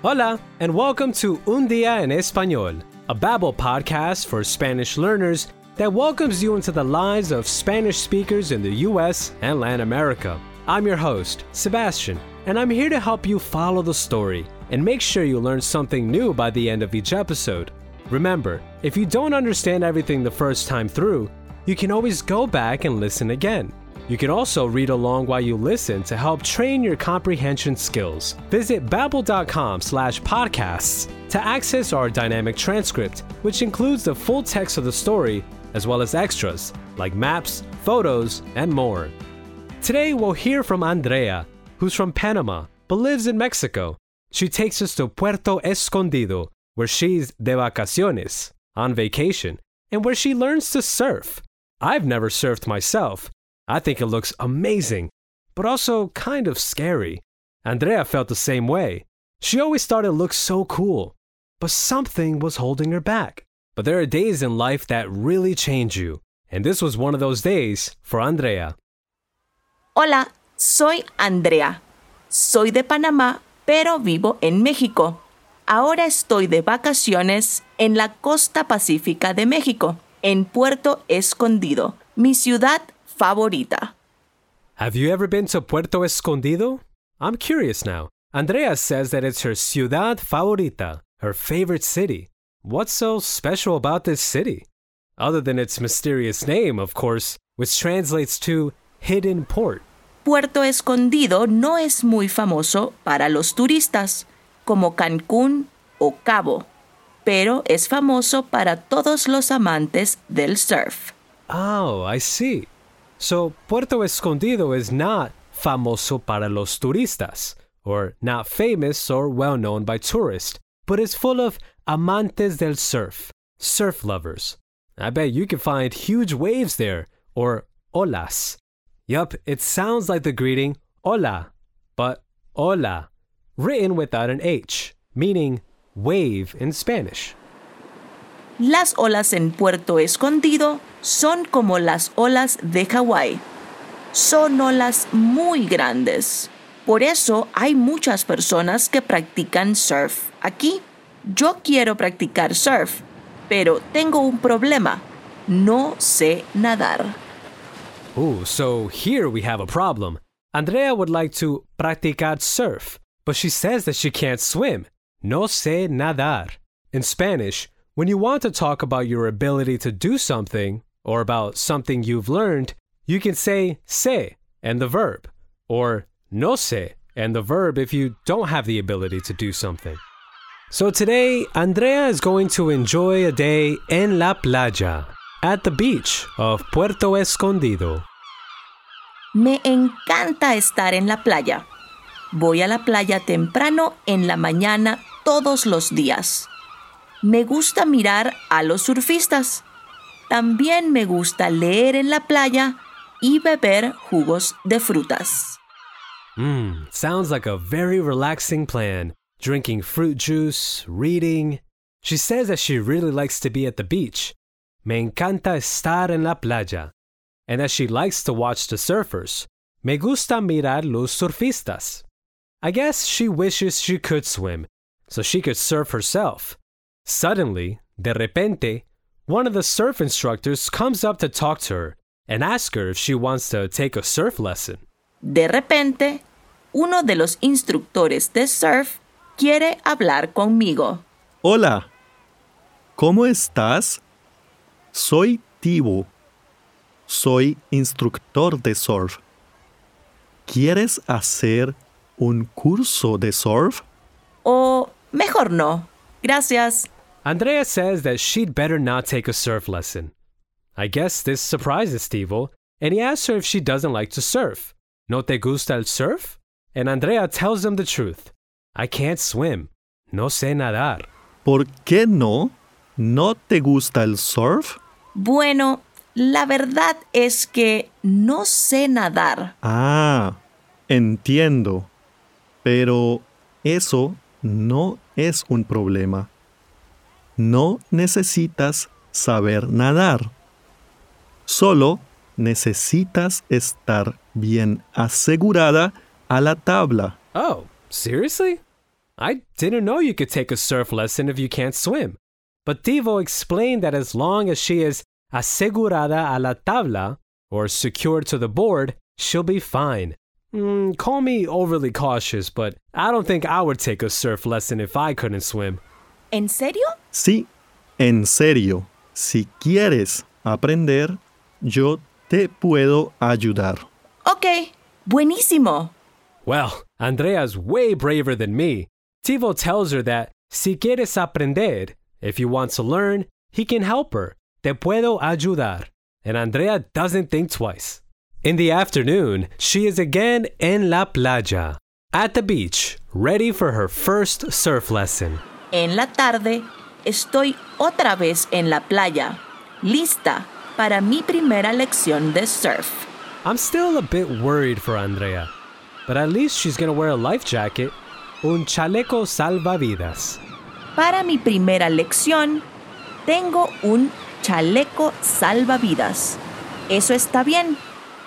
Hola, and welcome to Un Día en Español, a Babbel podcast for Spanish learners that welcomes you into the lives of Spanish speakers in the US and Latin America. I'm your host, Sebastian, and I'm here to help you follow the story and make sure you learn something new by the end of each episode. Remember, if you don't understand everything the first time through, you can always go back and listen again. You can also read along while you listen to help train your comprehension skills. Visit babbel.com slash podcasts to access our dynamic transcript, which includes the full text of the story, as well as extras like maps, photos, and more. Today we'll hear from Andrea, who's from Panama but lives in Mexico. She takes us to Puerto Escondido, where she's de vacaciones, on vacation, and where she learns to surf. I've never surfed myself, I think it looks amazing, but also kind of scary. Andrea felt the same way. She always thought it looked so cool, but something was holding her back. But there are days in life that really change you, and this was one of those days for Andrea. Hola, soy Andrea. Soy de Panamá, pero vivo en México. Ahora estoy de vacaciones en la costa pacífica de México, en Puerto Escondido, mi ciudad favorita. Have you ever been to Puerto Escondido? I'm curious now. Andrea says that it's her ciudad favorita, her favorite city. What's so special about this city? Other than its mysterious name, of course, which translates to hidden port. Puerto Escondido no es muy famoso para los turistas, como Cancún o Cabo, pero es famoso para todos los amantes del surf. Oh, I see. So Puerto Escondido is not famoso para los turistas, or not famous or well known by tourists, but is full of amantes del surf, surf lovers. I bet you can find huge waves there, or olas. Yup, it sounds like the greeting hola, but hola, written without an H, meaning wave in Spanish. Las olas en Puerto Escondido son como las olas de Hawái. Son olas muy grandes. Por eso hay muchas personas que practican surf aquí. Yo quiero practicar surf, pero tengo un problema. No sé nadar. Ooh, so here we have a problem. Andrea would like to practicar surf, but she says that she can't swim. No sé nadar. In Spanish, when you want to talk about your ability to do something, or about something you've learned, you can say sé and the verb, or no sé and the verb if you don't have the ability to do something. So today, Andrea is going to enjoy a day en la playa, at the beach of Puerto Escondido. Me encanta estar en la playa. Voy a la playa temprano en la mañana todos los días. Me gusta mirar a los surfistas. También me gusta leer en la playa y beber jugos de frutas. Mmm, sounds like a very relaxing plan. Drinking fruit juice, reading. She says that she really likes to be at the beach. Me encanta estar en la playa. And that she likes to watch the surfers. Me gusta mirar los surfistas. I guess she wishes she could swim, so she could surf herself. Suddenly, de repente, one of the surf instructors comes up to talk to her and ask her if she wants to take a surf lesson. De repente, uno de los instructores de surf quiere hablar conmigo. Hola, ¿cómo estás? Soy Tibo. Soy instructor de surf. ¿Quieres hacer un curso de surf? O mejor no. Gracias. Andrea says that she'd better not take a surf lesson. I guess this surprises Tivo, and he asks her if she doesn't like to surf. ¿No te gusta el surf? And Andrea tells him the truth. I can't swim. No sé nadar. ¿Por qué no? ¿No te gusta el surf? Bueno, la verdad es que no sé nadar. Ah, entiendo. Pero eso no es un problema no necesitas saber nadar. Solo necesitas estar bien asegurada a la tabla. Oh, seriously? I didn't know you could take a surf lesson if you can't swim. But Tivo explained that as long as she is asegurada a la tabla, or secured to the board, she'll be fine. Mm, call me overly cautious, but I don't think I would take a surf lesson if I couldn't swim. ¿En serio? Sí, en serio. Si quieres aprender, yo te puedo ayudar. Ok, buenísimo. Well, Andrea's way braver than me. Tivo tells her that si quieres aprender, if you want to learn, he can help her. Te puedo ayudar. And Andrea doesn't think twice. In the afternoon, she is again en la playa, at the beach, ready for her first surf lesson. En la tarde, estoy otra vez en la playa, lista para mi primera lección de surf. I'm still a bit worried for Andrea, but at least she's gonna wear a life jacket, un chaleco salvavidas. Para mi primera lección, tengo un chaleco salvavidas. Eso está bien.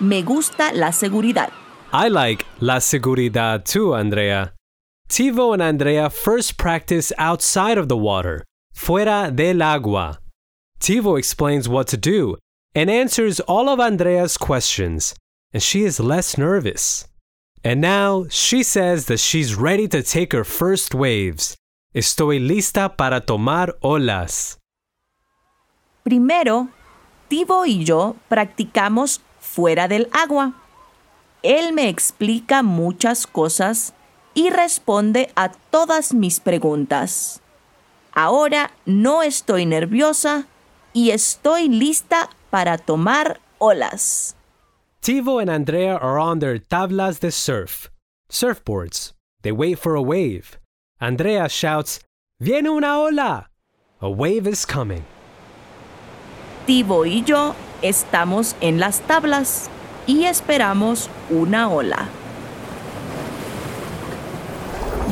Me gusta la seguridad. I like la seguridad too, Andrea. Tivo and Andrea first practice outside of the water, fuera del agua. Tivo explains what to do and answers all of Andrea's questions, and she is less nervous. And now she says that she's ready to take her first waves. Estoy lista para tomar olas. Primero, Tivo y yo practicamos fuera del agua. Él me explica muchas cosas y responde a todas mis preguntas. Ahora no estoy nerviosa y estoy lista para tomar olas. Tivo and Andrea are on their tablas de surf, surfboards. They wait for a wave. Andrea shouts, Viene una ola! A wave is coming. Tivo y yo estamos en las tablas y esperamos una ola.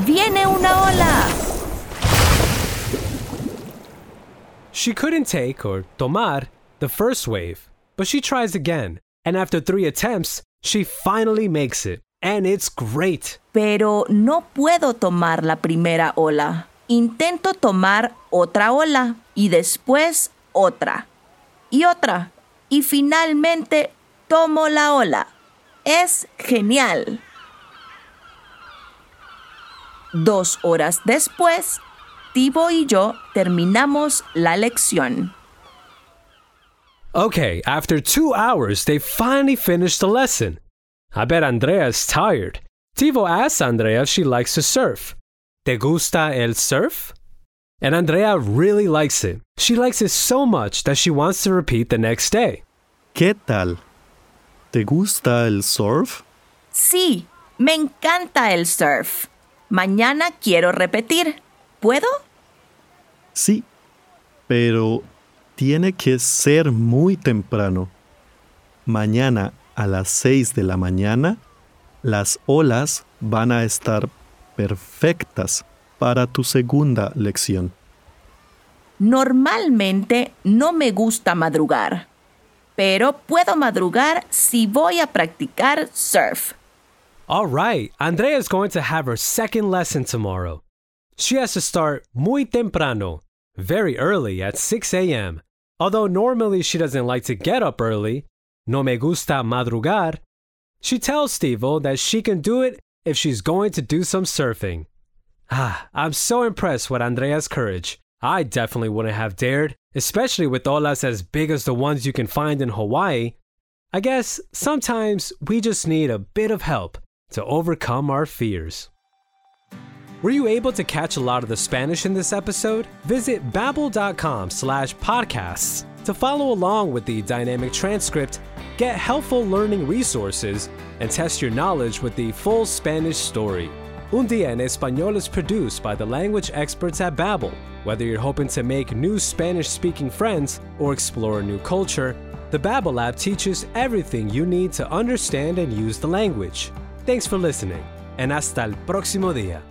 ¡Viene una ola! She couldn't take, or tomar, the first wave, but she tries again. And after three attempts, she finally makes it. And it's great. Pero no puedo tomar la primera ola. Intento tomar otra ola y después otra y otra. Y finalmente tomo la ola. Es genial. Dos horas después, Tibo y yo terminamos la lección. Okay, after two hours, they finally finished the lesson. I bet Andrea is tired. Tivo asks Andrea if she likes to surf. ¿Te gusta el surf? And Andrea really likes it. She likes it so much that she wants to repeat the next day. ¿Qué tal? ¿Te gusta el surf? Sí, me encanta el surf. Mañana quiero repetir. ¿Puedo? Sí, pero tiene que ser muy temprano. Mañana a las 6 de la mañana, las olas van a estar perfectas para tu segunda lección. Normalmente no me gusta madrugar, pero puedo madrugar si voy a practicar surf. All right, Andrea is going to have her second lesson tomorrow. She has to start muy temprano, very early at 6 a.m. Although normally she doesn't like to get up early, no me gusta madrugar, she tells Tivo that she can do it if she's going to do some surfing. Ah, I'm so impressed with Andrea's courage. I definitely wouldn't have dared, especially with olas as big as the ones you can find in Hawaii. I guess sometimes we just need a bit of help to overcome our fears. Were you able to catch a lot of the Spanish in this episode? Visit babbel.com slash podcasts to follow along with the dynamic transcript, get helpful learning resources, and test your knowledge with the full Spanish story. Un Día en Español is produced by the language experts at Babbel. Whether you're hoping to make new Spanish-speaking friends or explore a new culture, the Babbel app teaches everything you need to understand and use the language. Thanks for listening, and hasta el próximo día.